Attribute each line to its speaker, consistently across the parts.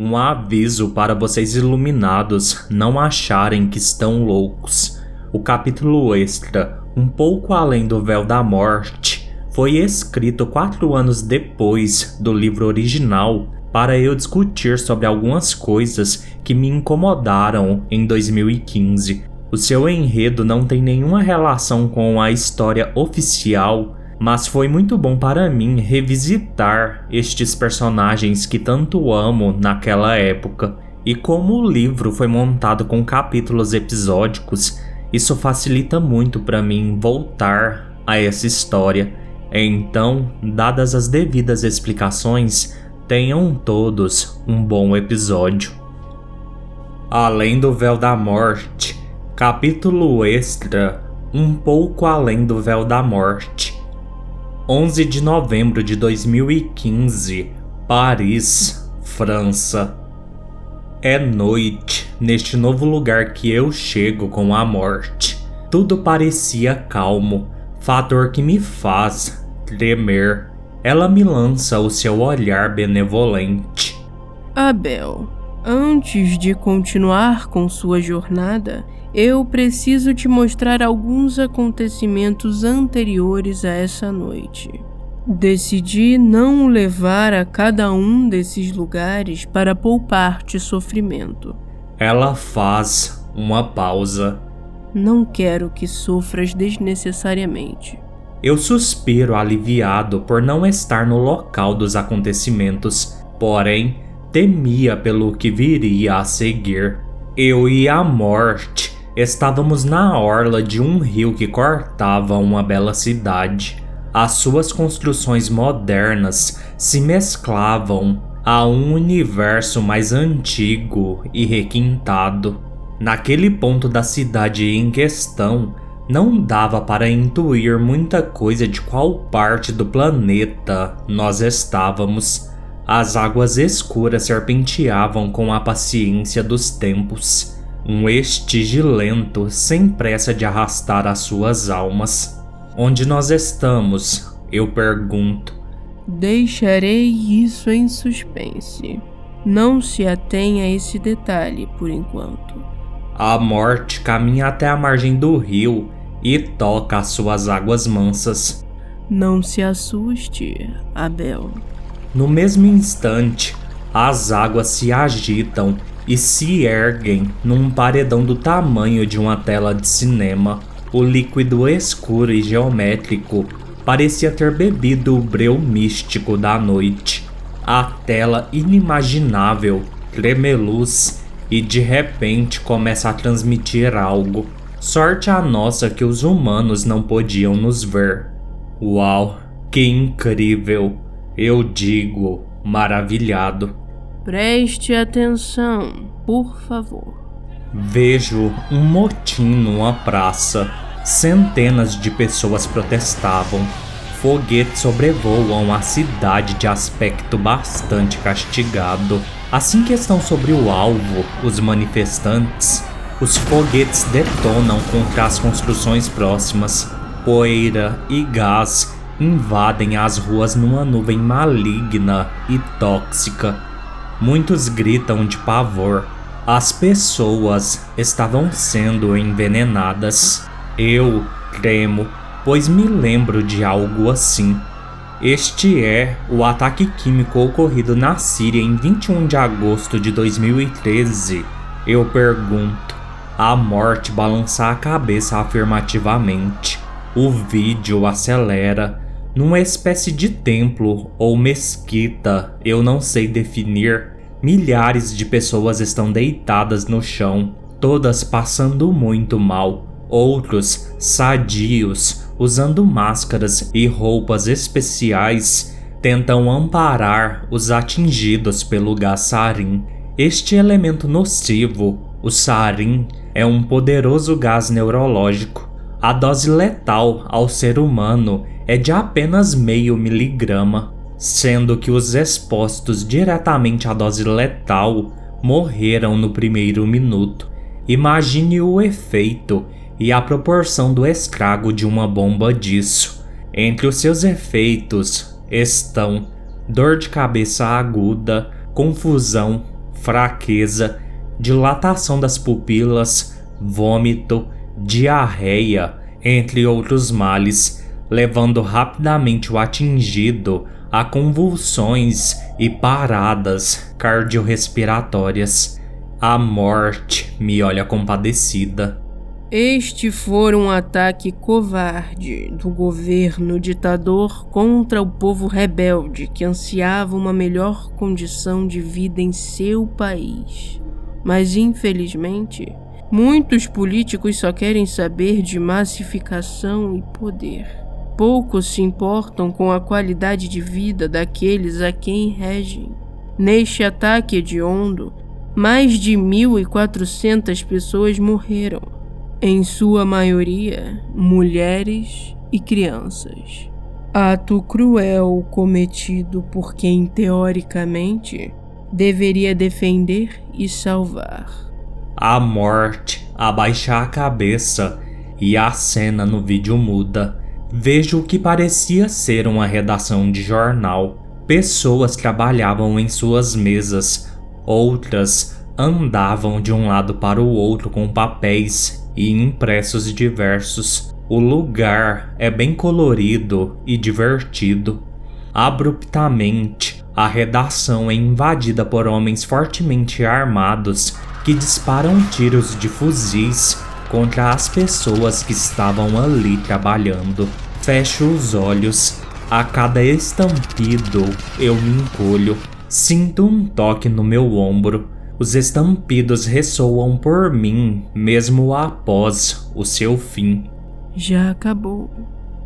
Speaker 1: Um aviso para vocês iluminados não acharem que estão loucos. O capítulo extra, um pouco além do véu da morte, foi escrito quatro anos depois do livro original para eu discutir sobre algumas coisas que me incomodaram em 2015. O seu enredo não tem nenhuma relação com a história oficial mas foi muito bom para mim revisitar estes personagens que tanto amo naquela época. E como o livro foi montado com capítulos episódicos, isso facilita muito para mim voltar a essa história. Então, dadas as devidas explicações, tenham todos um bom episódio. Além do Véu da Morte, capítulo extra Um pouco além do Véu da Morte. 11 de novembro de 2015, Paris, França. É noite neste novo lugar que eu chego com a morte. Tudo parecia calmo, fator que me faz tremer. Ela me lança o seu olhar benevolente.
Speaker 2: Abel, antes de continuar com sua jornada, eu preciso te mostrar alguns acontecimentos anteriores a essa noite. Decidi não levar a cada um desses lugares para poupar-te sofrimento.
Speaker 1: Ela faz uma pausa.
Speaker 2: Não quero que sofras desnecessariamente.
Speaker 1: Eu suspiro aliviado por não estar no local dos acontecimentos, porém temia pelo que viria a seguir. Eu e a morte Estávamos na orla de um rio que cortava uma bela cidade. As suas construções modernas se mesclavam a um universo mais antigo e requintado. Naquele ponto da cidade em questão, não dava para intuir muita coisa de qual parte do planeta nós estávamos. As águas escuras serpenteavam com a paciência dos tempos um estige lento, sem pressa de arrastar as suas almas. Onde nós estamos? Eu pergunto.
Speaker 2: Deixarei isso em suspense. Não se atenha a esse detalhe por enquanto.
Speaker 1: A morte caminha até a margem do rio e toca as suas águas mansas.
Speaker 2: Não se assuste, Abel.
Speaker 1: No mesmo instante, as águas se agitam e se erguem num paredão do tamanho de uma tela de cinema. O líquido escuro e geométrico parecia ter bebido o breu místico da noite. A tela inimaginável tremeluz e de repente começa a transmitir algo. Sorte a nossa que os humanos não podiam nos ver. Uau, que incrível! Eu digo, maravilhado.
Speaker 2: Preste atenção, por favor.
Speaker 1: Vejo um motim numa praça. Centenas de pessoas protestavam. Foguetes sobrevoam a cidade de aspecto bastante castigado. Assim que estão sobre o alvo, os manifestantes, os foguetes detonam contra as construções próximas. Poeira e gás invadem as ruas numa nuvem maligna e tóxica. Muitos gritam de pavor. As pessoas estavam sendo envenenadas. Eu tremo, pois me lembro de algo assim. Este é o ataque químico ocorrido na Síria em 21 de agosto de 2013. Eu pergunto. A morte balança a cabeça afirmativamente. O vídeo acelera numa espécie de templo ou mesquita, eu não sei definir, milhares de pessoas estão deitadas no chão, todas passando muito mal. Outros, sadios, usando máscaras e roupas especiais, tentam amparar os atingidos pelo gás sarin. Este elemento nocivo, o sarin, é um poderoso gás neurológico. A dose letal ao ser humano é de apenas meio miligrama, sendo que os expostos diretamente à dose letal morreram no primeiro minuto. Imagine o efeito e a proporção do estrago de uma bomba disso. Entre os seus efeitos estão dor de cabeça aguda, confusão, fraqueza, dilatação das pupilas, vômito, diarreia, entre outros males, levando rapidamente o atingido a convulsões e paradas cardiorrespiratórias. A morte me olha compadecida.
Speaker 2: Este foi um ataque covarde do governo ditador contra o povo rebelde que ansiava uma melhor condição de vida em seu país. Mas infelizmente, muitos políticos só querem saber de massificação e poder. Poucos se importam com a qualidade de vida daqueles a quem regem. Neste ataque hediondo, mais de 1.400 pessoas morreram em sua maioria mulheres e crianças. Ato cruel cometido por quem teoricamente deveria defender e salvar.
Speaker 1: A morte abaixa a cabeça e a cena no vídeo muda. Vejo o que parecia ser uma redação de jornal. Pessoas trabalhavam em suas mesas, outras andavam de um lado para o outro com papéis e impressos diversos. O lugar é bem colorido e divertido. Abruptamente, a redação é invadida por homens fortemente armados que disparam tiros de fuzis contra as pessoas que estavam ali trabalhando. Fecho os olhos. A cada estampido, eu me encolho. Sinto um toque no meu ombro os estampidos ressoam por mim, mesmo após o seu fim.
Speaker 2: Já acabou.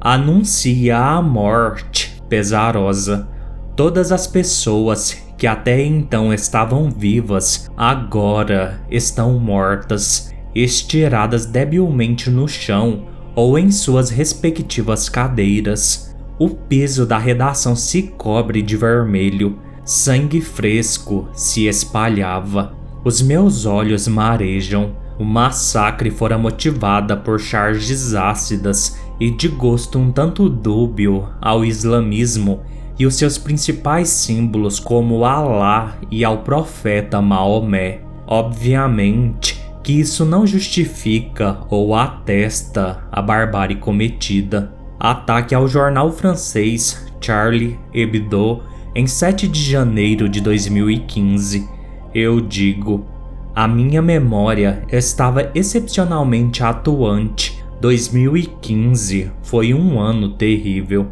Speaker 1: Anuncia a morte pesarosa. Todas as pessoas que até então estavam vivas agora estão mortas, estiradas debilmente no chão ou em suas respectivas cadeiras. O piso da redação se cobre de vermelho Sangue fresco se espalhava. Os meus olhos marejam. O massacre fora motivada por charges ácidas e de gosto um tanto dúbio ao islamismo e os seus principais símbolos como Alá e ao profeta Maomé. Obviamente que isso não justifica ou atesta a barbárie cometida. Ataque ao jornal francês Charlie Hebdo em 7 de janeiro de 2015, eu digo, a minha memória estava excepcionalmente atuante. 2015 foi um ano terrível.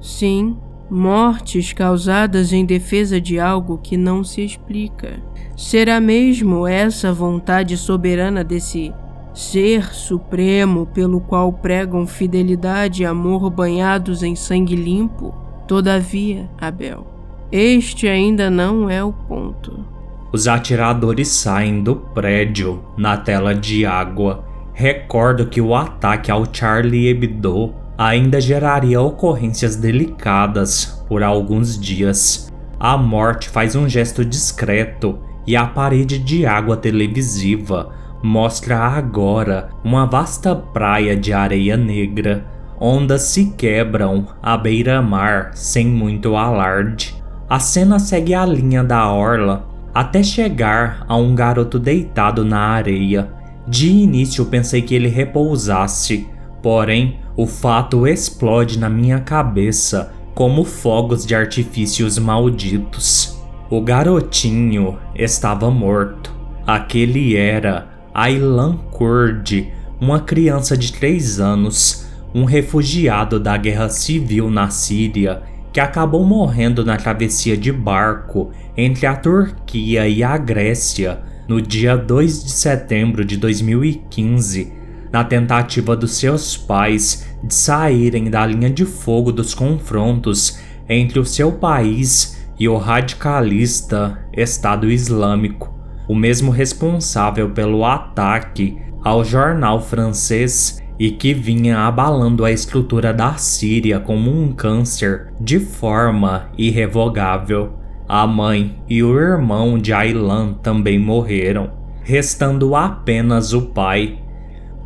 Speaker 2: Sim, mortes causadas em defesa de algo que não se explica. Será mesmo essa vontade soberana desse ser supremo pelo qual pregam fidelidade e amor banhados em sangue limpo? Todavia, Abel, este ainda não é o ponto.
Speaker 1: Os atiradores saem do prédio na tela de água. Recordo que o ataque ao Charlie Hebdo ainda geraria ocorrências delicadas por alguns dias. A morte faz um gesto discreto e a parede de água televisiva mostra agora uma vasta praia de areia negra. Ondas se quebram à beira-mar sem muito alarde. A cena segue a linha da orla até chegar a um garoto deitado na areia. De início pensei que ele repousasse, porém o fato explode na minha cabeça como fogos de artifícios malditos. O garotinho estava morto. Aquele era Aylan Kurd, uma criança de 3 anos, um refugiado da guerra civil na Síria que acabou morrendo na travessia de barco entre a Turquia e a Grécia no dia 2 de setembro de 2015, na tentativa dos seus pais de saírem da linha de fogo dos confrontos entre o seu país e o radicalista Estado Islâmico, o mesmo responsável pelo ataque ao jornal francês e que vinha abalando a estrutura da Síria como um câncer de forma irrevogável. A mãe e o irmão de Aylan também morreram, restando apenas o pai.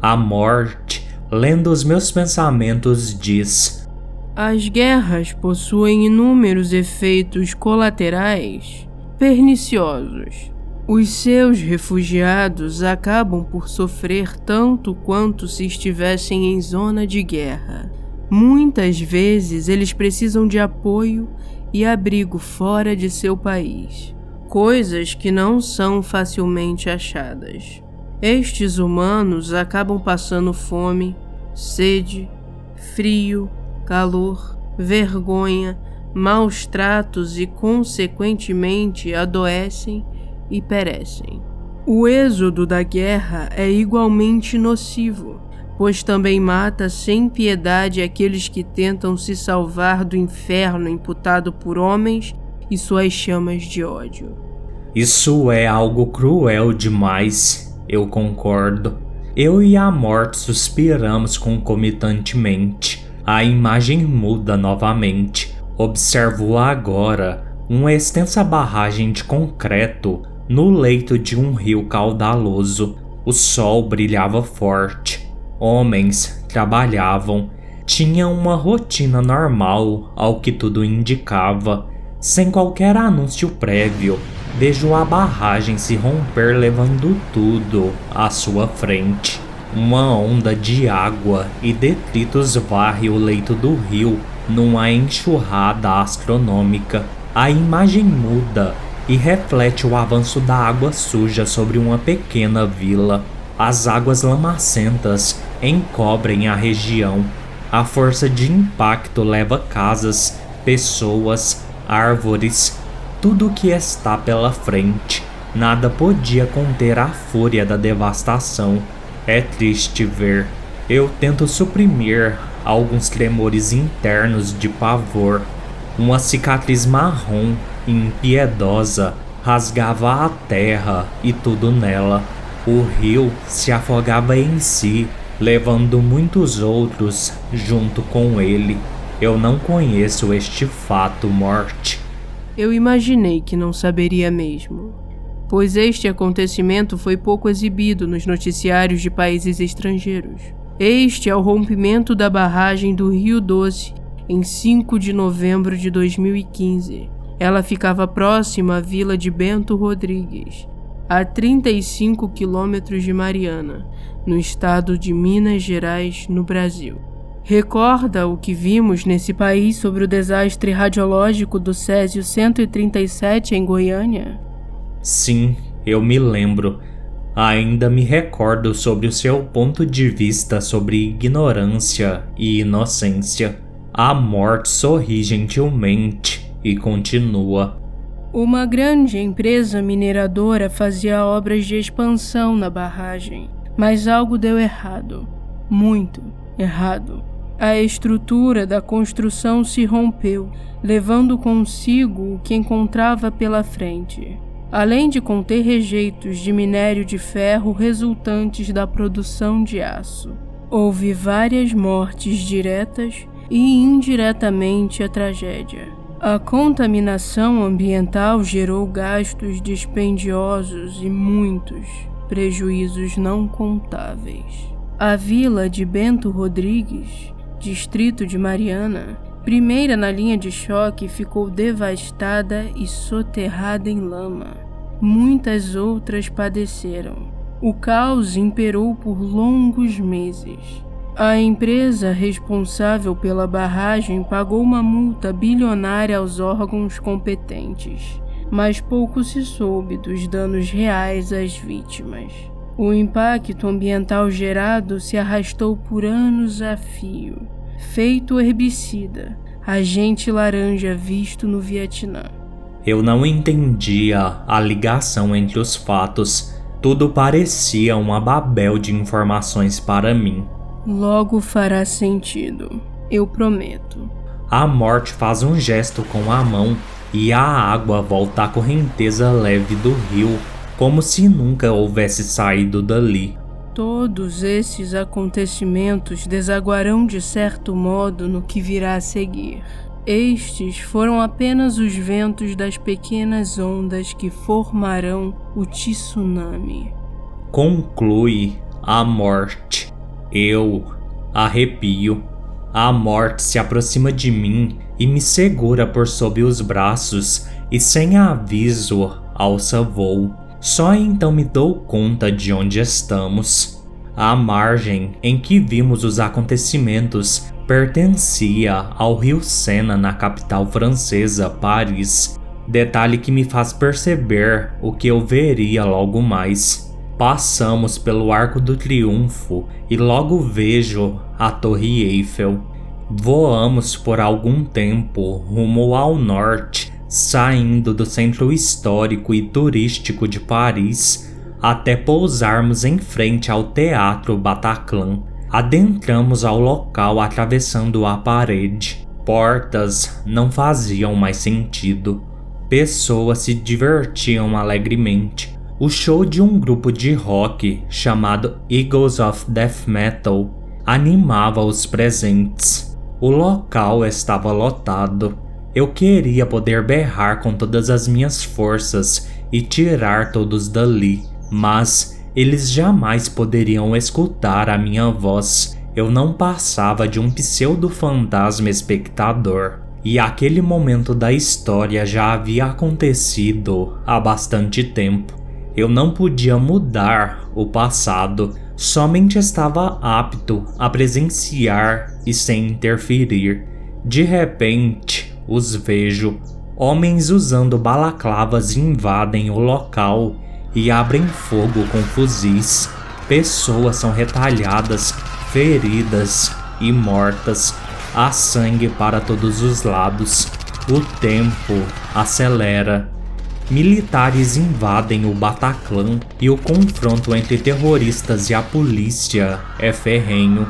Speaker 1: A morte, lendo os meus pensamentos, diz:
Speaker 2: As guerras possuem inúmeros efeitos colaterais perniciosos. Os seus refugiados acabam por sofrer tanto quanto se estivessem em zona de guerra. Muitas vezes eles precisam de apoio e abrigo fora de seu país, coisas que não são facilmente achadas. Estes humanos acabam passando fome, sede, frio, calor, vergonha, maus tratos e, consequentemente, adoecem e perecem. O êxodo da guerra é igualmente nocivo, pois também mata sem piedade aqueles que tentam se salvar do inferno imputado por homens e suas chamas de ódio.
Speaker 1: Isso é algo cruel demais, eu concordo. Eu e a morte suspiramos concomitantemente. A imagem muda novamente. Observo agora uma extensa barragem de concreto no leito de um rio caudaloso, o sol brilhava forte. Homens trabalhavam, tinham uma rotina normal, ao que tudo indicava. Sem qualquer anúncio prévio, vejo a barragem se romper, levando tudo à sua frente. Uma onda de água e detritos varre o leito do rio numa enxurrada astronômica. A imagem muda e reflete o avanço da água suja sobre uma pequena vila. As águas lamacentas encobrem a região. A força de impacto leva casas, pessoas, árvores, tudo o que está pela frente. Nada podia conter a fúria da devastação. É triste ver. Eu tento suprimir alguns tremores internos de pavor. Uma cicatriz marrom impiedosa, rasgava a terra e tudo nela. O rio se afogava em si, levando muitos outros junto com ele. Eu não conheço este fato, morte.
Speaker 2: Eu imaginei que não saberia mesmo, pois este acontecimento foi pouco exibido nos noticiários de países estrangeiros. Este é o rompimento da barragem do Rio Doce em 5 de novembro de 2015. Ela ficava próxima à vila de Bento Rodrigues, a 35 quilômetros de Mariana, no estado de Minas Gerais, no Brasil. Recorda o que vimos nesse país sobre o desastre radiológico do Césio 137 em Goiânia?
Speaker 1: Sim, eu me lembro. Ainda me recordo sobre o seu ponto de vista sobre ignorância e inocência. A morte sorri gentilmente e continua.
Speaker 2: Uma grande empresa mineradora fazia obras de expansão na barragem, mas algo deu errado. Muito errado. A estrutura da construção se rompeu, levando consigo o que encontrava pela frente, além de conter rejeitos de minério de ferro resultantes da produção de aço. Houve várias mortes diretas e indiretamente a tragédia. A contaminação ambiental gerou gastos dispendiosos e muitos prejuízos não contáveis. A vila de Bento Rodrigues, distrito de Mariana, primeira na linha de choque, ficou devastada e soterrada em lama. Muitas outras padeceram. O caos imperou por longos meses. A empresa responsável pela barragem pagou uma multa bilionária aos órgãos competentes, mas pouco se soube dos danos reais às vítimas. O impacto ambiental gerado se arrastou por anos a fio, feito herbicida, agente laranja visto no Vietnã.
Speaker 1: Eu não entendia a ligação entre os fatos. Tudo parecia uma babel de informações para mim.
Speaker 2: Logo fará sentido, eu prometo.
Speaker 1: A morte faz um gesto com a mão e a água volta à correnteza leve do rio, como se nunca houvesse saído dali.
Speaker 2: Todos esses acontecimentos desaguarão de certo modo no que virá a seguir. Estes foram apenas os ventos das pequenas ondas que formarão o tsunami.
Speaker 1: Conclui a morte. Eu arrepio. A morte se aproxima de mim e me segura por sob os braços e sem aviso alça voo. Só então me dou conta de onde estamos. A margem em que vimos os acontecimentos pertencia ao rio Sena na capital francesa, Paris. Detalhe que me faz perceber o que eu veria logo mais. Passamos pelo Arco do Triunfo e logo vejo a Torre Eiffel. Voamos por algum tempo rumo ao norte saindo do centro histórico e turístico de Paris até pousarmos em frente ao Teatro Bataclan. Adentramos ao local atravessando a parede. Portas não faziam mais sentido. Pessoas se divertiam alegremente. O show de um grupo de rock chamado Eagles of Death Metal animava os presentes. O local estava lotado eu queria poder berrar com todas as minhas forças e tirar todos dali, mas eles jamais poderiam escutar a minha voz. Eu não passava de um pseudo-fantasma espectador. E aquele momento da história já havia acontecido há bastante tempo. Eu não podia mudar o passado, somente estava apto a presenciar e sem interferir. De repente, os vejo. Homens usando balaclavas invadem o local e abrem fogo com fuzis. Pessoas são retalhadas, feridas e mortas. Há sangue para todos os lados. O tempo acelera. Militares invadem o Bataclan e o confronto entre terroristas e a polícia é ferrenho.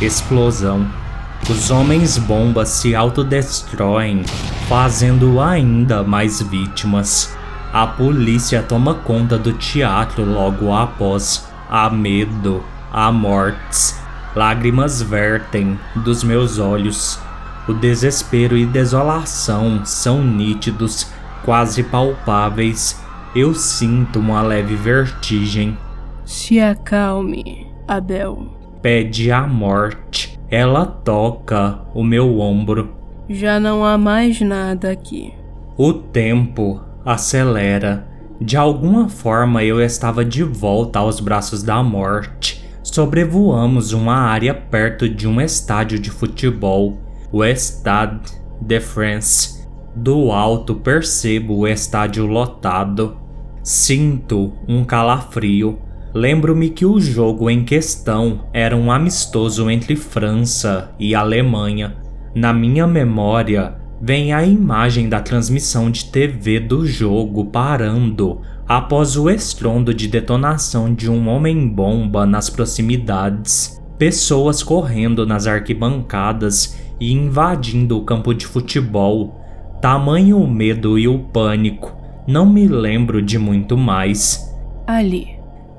Speaker 1: Explosão. Os homens-bombas se autodestroem, fazendo ainda mais vítimas. A polícia toma conta do teatro logo após. Há medo, há mortes. Lágrimas vertem dos meus olhos. O desespero e desolação são nítidos, quase palpáveis. Eu sinto uma leve vertigem.
Speaker 2: Se acalme, Abel.
Speaker 1: Pede a morte. Ela toca o meu ombro.
Speaker 2: Já não há mais nada aqui.
Speaker 1: O tempo acelera. De alguma forma eu estava de volta aos braços da morte. Sobrevoamos uma área perto de um estádio de futebol, o Stade de France. Do alto percebo o estádio lotado. Sinto um calafrio Lembro-me que o jogo em questão era um amistoso entre França e Alemanha. Na minha memória, vem a imagem da transmissão de TV do jogo parando após o estrondo de detonação de um homem-bomba nas proximidades. Pessoas correndo nas arquibancadas e invadindo o campo de futebol. Tamanho o medo e o pânico. Não me lembro de muito mais.
Speaker 2: Ali,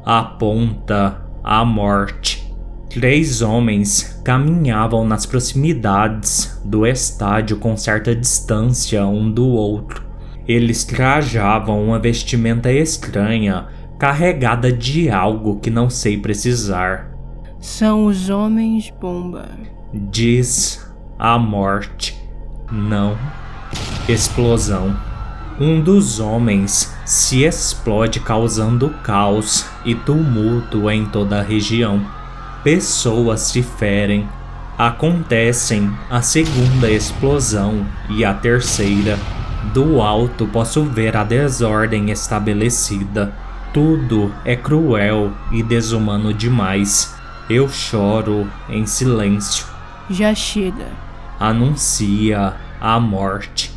Speaker 1: aponta à morte. Três homens caminhavam nas proximidades do estádio com certa distância um do outro. Eles trajavam uma vestimenta estranha, carregada de algo que não sei precisar.
Speaker 2: São os homens bomba.
Speaker 1: Diz a morte. Não. Explosão. Um dos homens se explode causando caos e tumulto em toda a região. Pessoas se ferem. Acontecem a segunda explosão e a terceira. Do alto posso ver a desordem estabelecida. Tudo é cruel e desumano demais. Eu choro em silêncio.
Speaker 2: Já chega.
Speaker 1: Anuncia a morte.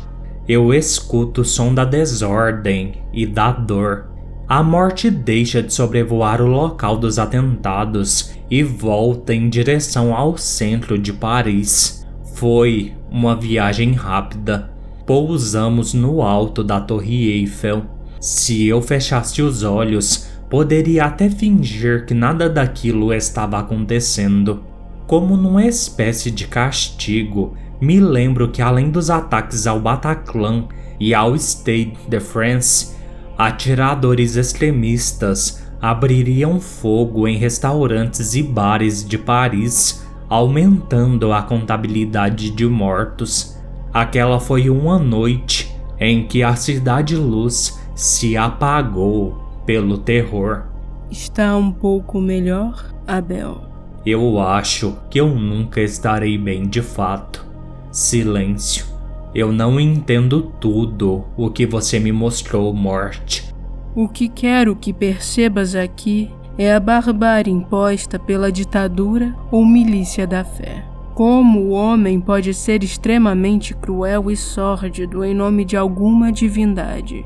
Speaker 1: Eu escuto o som da desordem e da dor. A morte deixa de sobrevoar o local dos atentados e volta em direção ao centro de Paris. Foi uma viagem rápida. Pousamos no alto da Torre Eiffel. Se eu fechasse os olhos, poderia até fingir que nada daquilo estava acontecendo. Como numa espécie de castigo, me lembro que além dos ataques ao Bataclan e ao Stade de France, atiradores extremistas abririam fogo em restaurantes e bares de Paris, aumentando a contabilidade de mortos. Aquela foi uma noite em que a cidade luz se apagou pelo terror.
Speaker 2: Está um pouco melhor, Abel?
Speaker 1: Eu acho que eu nunca estarei bem de fato. Silêncio. Eu não entendo tudo o que você me mostrou, Morte.
Speaker 2: O que quero que percebas aqui é a barbárie imposta pela ditadura ou milícia da fé. Como o homem pode ser extremamente cruel e sórdido em nome de alguma divindade?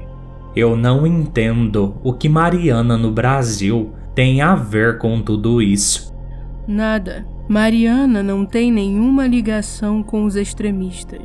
Speaker 1: Eu não entendo o que Mariana no Brasil tem a ver com tudo isso.
Speaker 2: Nada. Mariana não tem nenhuma ligação com os extremistas.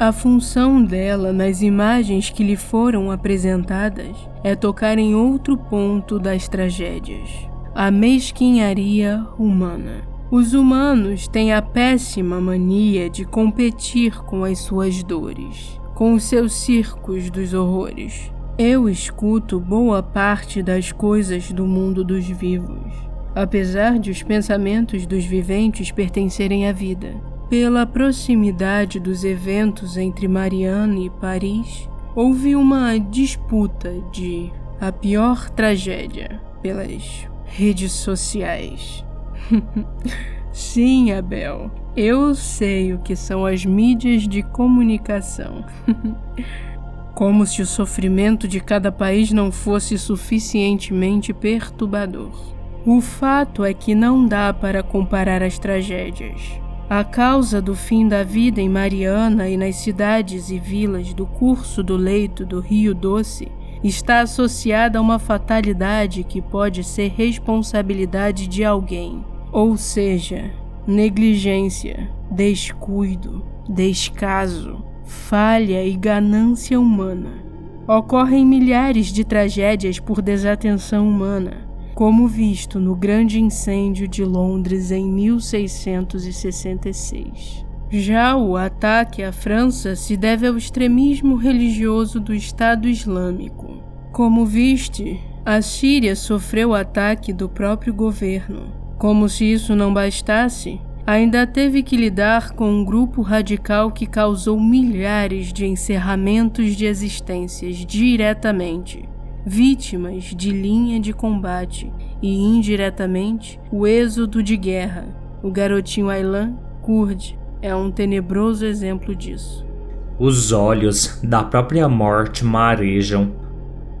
Speaker 2: A função dela nas imagens que lhe foram apresentadas é tocar em outro ponto das tragédias: a mesquinharia humana. Os humanos têm a péssima mania de competir com as suas dores, com os seus circos dos horrores. Eu escuto boa parte das coisas do mundo dos vivos, apesar de os pensamentos dos viventes pertencerem à vida. Pela proximidade dos eventos entre Mariana e Paris, houve uma disputa de a pior tragédia pelas redes sociais. Sim, Abel, eu sei o que são as mídias de comunicação. Como se o sofrimento de cada país não fosse suficientemente perturbador. O fato é que não dá para comparar as tragédias. A causa do fim da vida em Mariana e nas cidades e vilas do curso do leito do Rio Doce está associada a uma fatalidade que pode ser responsabilidade de alguém, ou seja, negligência, descuido, descaso, falha e ganância humana. Ocorrem milhares de tragédias por desatenção humana como visto no grande incêndio de Londres em 1666. Já o ataque à França se deve ao extremismo religioso do Estado Islâmico. Como viste, a Síria sofreu ataque do próprio governo. Como se isso não bastasse, ainda teve que lidar com um grupo radical que causou milhares de encerramentos de existências diretamente vítimas de linha de combate e, indiretamente, o êxodo de guerra. O garotinho Aylan Kurd é um tenebroso exemplo disso.
Speaker 1: Os olhos da própria morte marejam.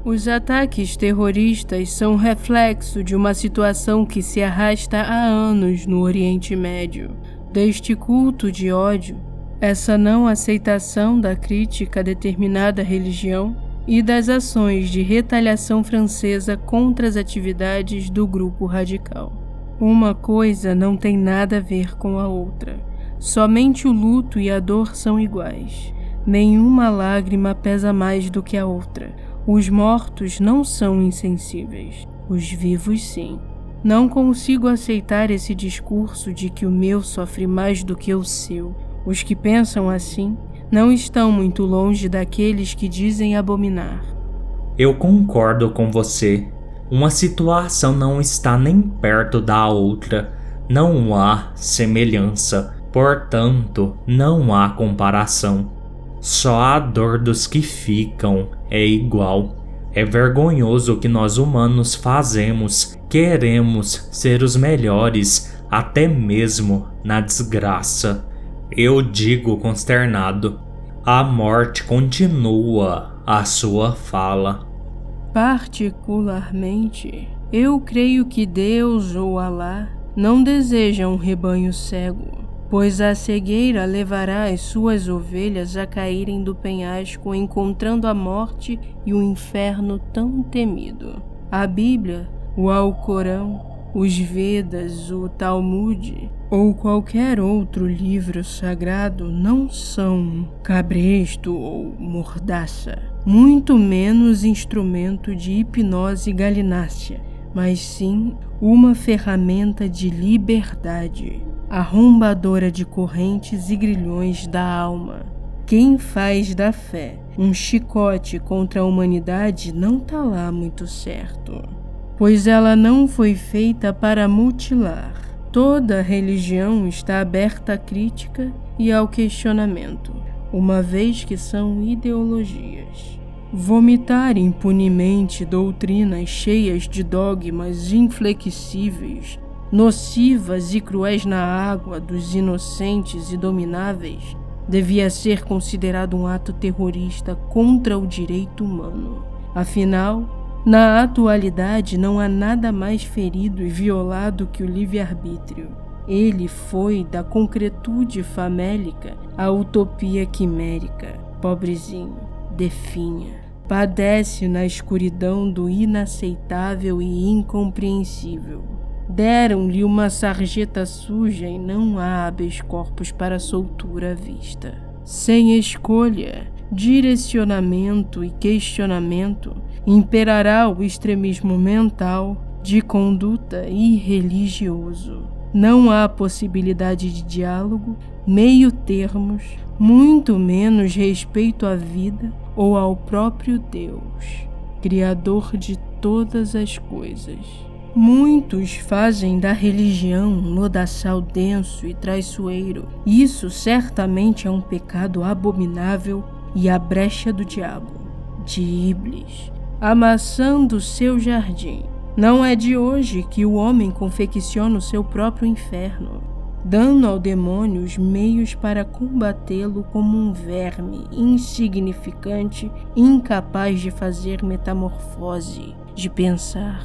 Speaker 2: Os ataques terroristas são reflexo de uma situação que se arrasta há anos no Oriente Médio. Deste culto de ódio, essa não aceitação da crítica a determinada religião e das ações de retaliação francesa contra as atividades do grupo radical. Uma coisa não tem nada a ver com a outra. Somente o luto e a dor são iguais. Nenhuma lágrima pesa mais do que a outra. Os mortos não são insensíveis, os vivos sim. Não consigo aceitar esse discurso de que o meu sofre mais do que o seu. Os que pensam assim não estão muito longe daqueles que dizem abominar.
Speaker 1: Eu concordo com você. Uma situação não está nem perto da outra. Não há semelhança. Portanto, não há comparação. Só a dor dos que ficam é igual. É vergonhoso o que nós humanos fazemos. Queremos ser os melhores, até mesmo na desgraça. Eu digo consternado. A morte continua a sua fala.
Speaker 2: Particularmente, eu creio que Deus ou Alá não deseja um rebanho cego, pois a cegueira levará as suas ovelhas a caírem do penhasco, encontrando a morte e o inferno tão temido. A Bíblia, o Alcorão, os Vedas, o Talmud ou qualquer outro livro sagrado não são cabresto ou mordaça, muito menos instrumento de hipnose galinácea, mas sim uma ferramenta de liberdade, arrombadora de correntes e grilhões da alma. Quem faz da fé um chicote contra a humanidade não tá lá muito certo pois ela não foi feita para mutilar. Toda religião está aberta à crítica e ao questionamento, uma vez que são ideologias. Vomitar impunemente doutrinas cheias de dogmas inflexíveis, nocivas e cruéis na água dos inocentes e domináveis, devia ser considerado um ato terrorista contra o direito humano. Afinal, na atualidade não há nada mais ferido e violado que o livre-arbítrio. Ele foi da concretude famélica à utopia quimérica. Pobrezinho, definha padece na escuridão do inaceitável e incompreensível. Deram-lhe uma sarjeta suja e não há habeas corpus para soltura à vista. Sem escolha, direcionamento e questionamento, imperará o extremismo mental, de conduta e religioso. Não há possibilidade de diálogo, meio termos, muito menos respeito à vida ou ao próprio Deus, Criador de todas as coisas. Muitos fazem da religião um lodaçal denso e traiçoeiro. Isso certamente é um pecado abominável e a brecha do diabo, de Iblis, amassando seu jardim. Não é de hoje que o homem confecciona o seu próprio inferno dando ao demônio os meios para combatê-lo como um verme insignificante, incapaz de fazer metamorfose, de pensar,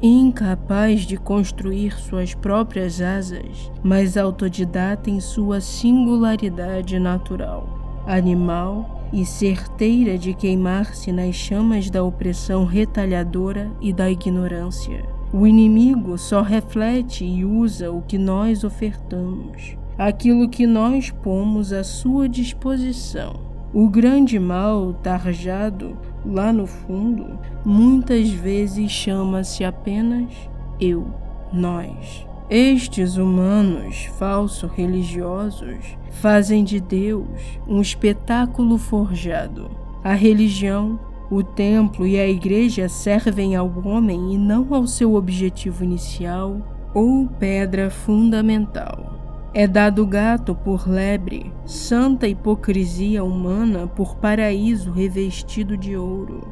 Speaker 2: incapaz de construir suas próprias asas, mas autodidata em sua singularidade natural, animal e certeira de queimar-se nas chamas da opressão retalhadora e da ignorância. O inimigo só reflete e usa o que nós ofertamos, aquilo que nós pomos à sua disposição. O grande mal tarjado lá no fundo muitas vezes chama-se apenas eu, nós. Estes humanos falso religiosos fazem de Deus um espetáculo forjado. A religião o templo e a igreja servem ao homem e não ao seu objetivo inicial ou pedra fundamental. É dado gato por lebre, santa hipocrisia humana por paraíso revestido de ouro.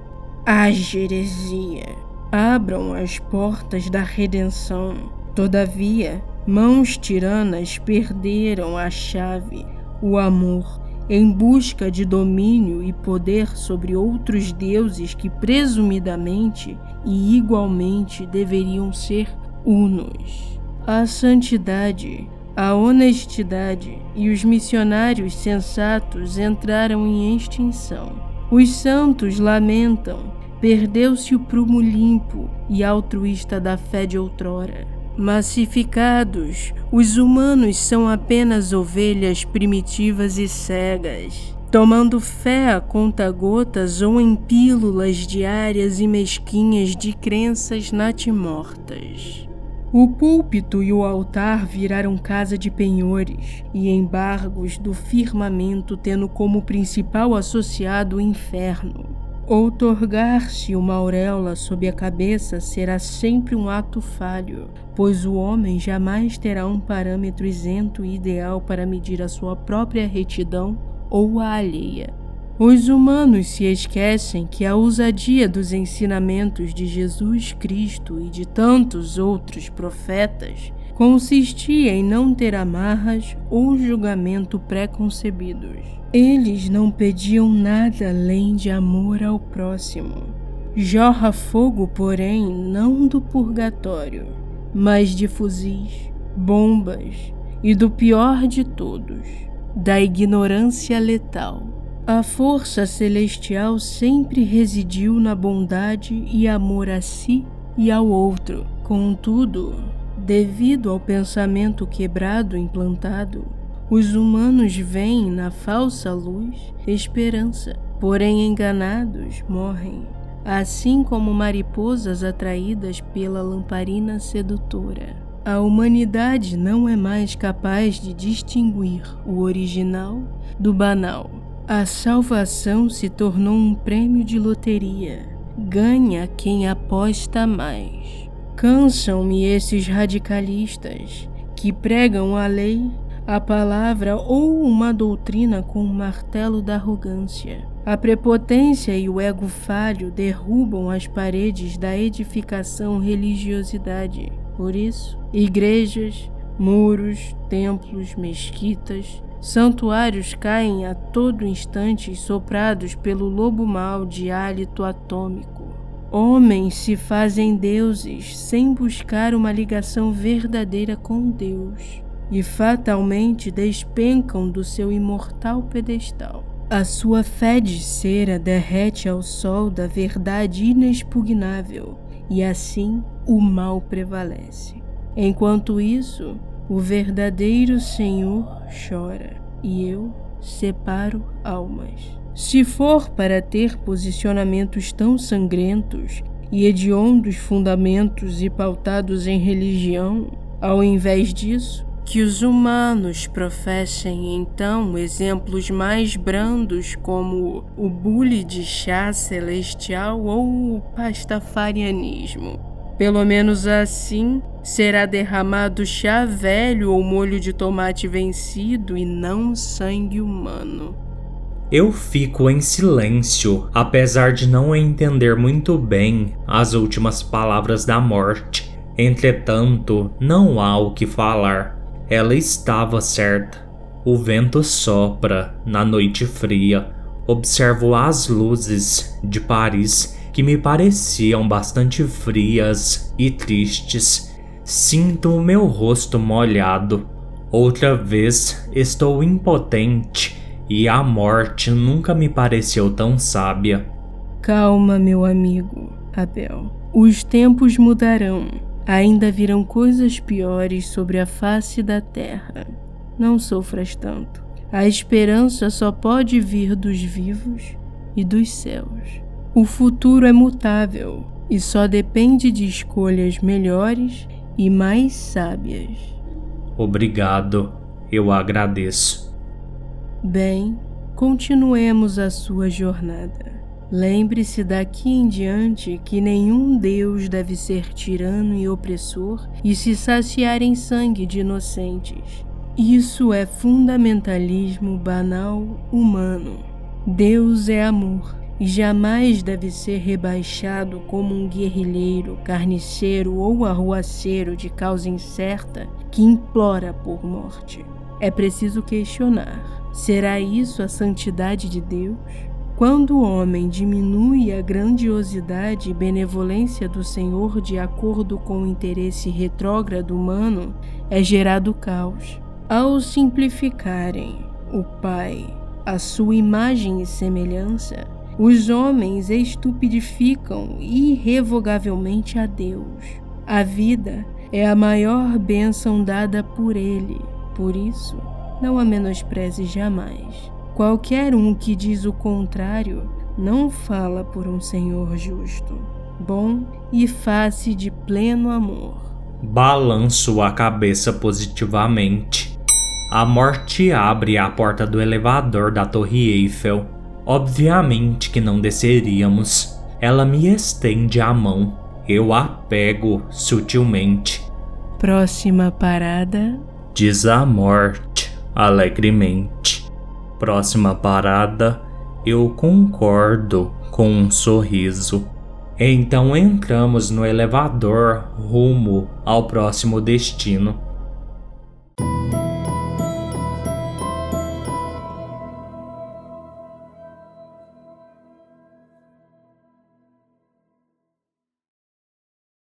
Speaker 2: A heresia! Abram as portas da redenção. Todavia, mãos tiranas perderam a chave, o amor, em busca de domínio e poder sobre outros deuses que presumidamente e igualmente deveriam ser unos. A santidade, a honestidade e os missionários sensatos entraram em extinção. Os santos lamentam, perdeu-se o prumo limpo e altruísta da fé de outrora. Massificados, os humanos são apenas ovelhas primitivas e cegas, tomando fé a conta-gotas ou em pílulas diárias e mesquinhas de crenças natimortas. O púlpito e o altar viraram casa de penhores e embargos do firmamento, tendo como principal associado o inferno. Outorgar-se uma auréola sob a cabeça será sempre um ato falho, pois o homem jamais terá um parâmetro isento e ideal para medir a sua própria retidão ou a alheia. Os humanos se esquecem que a ousadia dos ensinamentos de Jesus Cristo e de tantos outros profetas consistia em não ter amarras ou julgamento preconcebidos. Eles não pediam nada além de amor ao próximo. Jorra fogo, porém, não do purgatório, mas de fuzis, bombas e do pior de todos, da ignorância letal. A força celestial sempre residiu na bondade e amor a si e ao outro. Contudo, Devido ao pensamento quebrado implantado, os humanos veem na falsa luz esperança, porém enganados morrem, assim como mariposas atraídas pela lamparina sedutora. A humanidade não é mais capaz de distinguir o original do banal. A salvação se tornou um prêmio de loteria. Ganha quem aposta mais. Cansam-me esses radicalistas que pregam a lei, a palavra ou uma doutrina com o martelo da arrogância. A prepotência e o ego falho derrubam as paredes da edificação religiosidade. Por isso, igrejas, muros, templos, mesquitas, santuários caem a todo instante soprados pelo lobo mau de hálito atômico. Homens se fazem deuses sem buscar uma ligação verdadeira com Deus e fatalmente despencam do seu imortal pedestal. A sua fé de cera derrete ao sol da verdade inexpugnável, e assim o mal prevalece. Enquanto isso, o verdadeiro Senhor chora, e eu separo almas. Se for para ter posicionamentos tão sangrentos e hediondos fundamentos e pautados em religião, ao invés disso, que os humanos professem então exemplos mais brandos como o bule de chá celestial ou o pastafarianismo. Pelo menos assim será derramado chá velho ou molho de tomate vencido e não sangue humano.
Speaker 1: Eu fico em silêncio, apesar de não entender muito bem as últimas palavras da morte. Entretanto, não há o que falar. Ela estava certa. O vento sopra na noite fria. Observo as luzes de Paris que me pareciam bastante frias e tristes. Sinto o meu rosto molhado. Outra vez estou impotente e a morte nunca me pareceu tão sábia.
Speaker 2: Calma, meu amigo, Abel. Os tempos mudarão Ainda virão coisas piores sobre a face da terra. Não sofras tanto. A esperança só pode vir dos vivos e dos céus. O futuro é mutável e só depende de escolhas melhores e mais sábias.
Speaker 1: Obrigado, eu agradeço.
Speaker 2: Bem, continuemos a sua jornada. Lembre-se daqui em diante que nenhum Deus deve ser tirano e opressor e se saciar em sangue de inocentes. Isso é fundamentalismo banal humano. Deus é amor e jamais deve ser rebaixado como um guerrilheiro, carniceiro ou arruaceiro de causa incerta que implora por morte. É preciso questionar: será isso a santidade de Deus? Quando o homem diminui a grandiosidade e benevolência do Senhor de acordo com o interesse retrógrado humano, é gerado caos. Ao simplificarem o Pai a sua imagem e semelhança, os homens estupidificam irrevogavelmente a Deus. A vida é a maior bênção dada por Ele, por isso, não a menospreze jamais. Qualquer um que diz o contrário não fala por um Senhor justo, bom e face de pleno amor.
Speaker 1: Balanço a cabeça positivamente. A morte abre a porta do elevador da Torre Eiffel. Obviamente que não desceríamos. Ela me estende a mão. Eu a pego sutilmente.
Speaker 2: Próxima parada.
Speaker 1: Diz a morte alegremente. Próxima parada, eu concordo com um sorriso. Então entramos no elevador rumo ao próximo destino.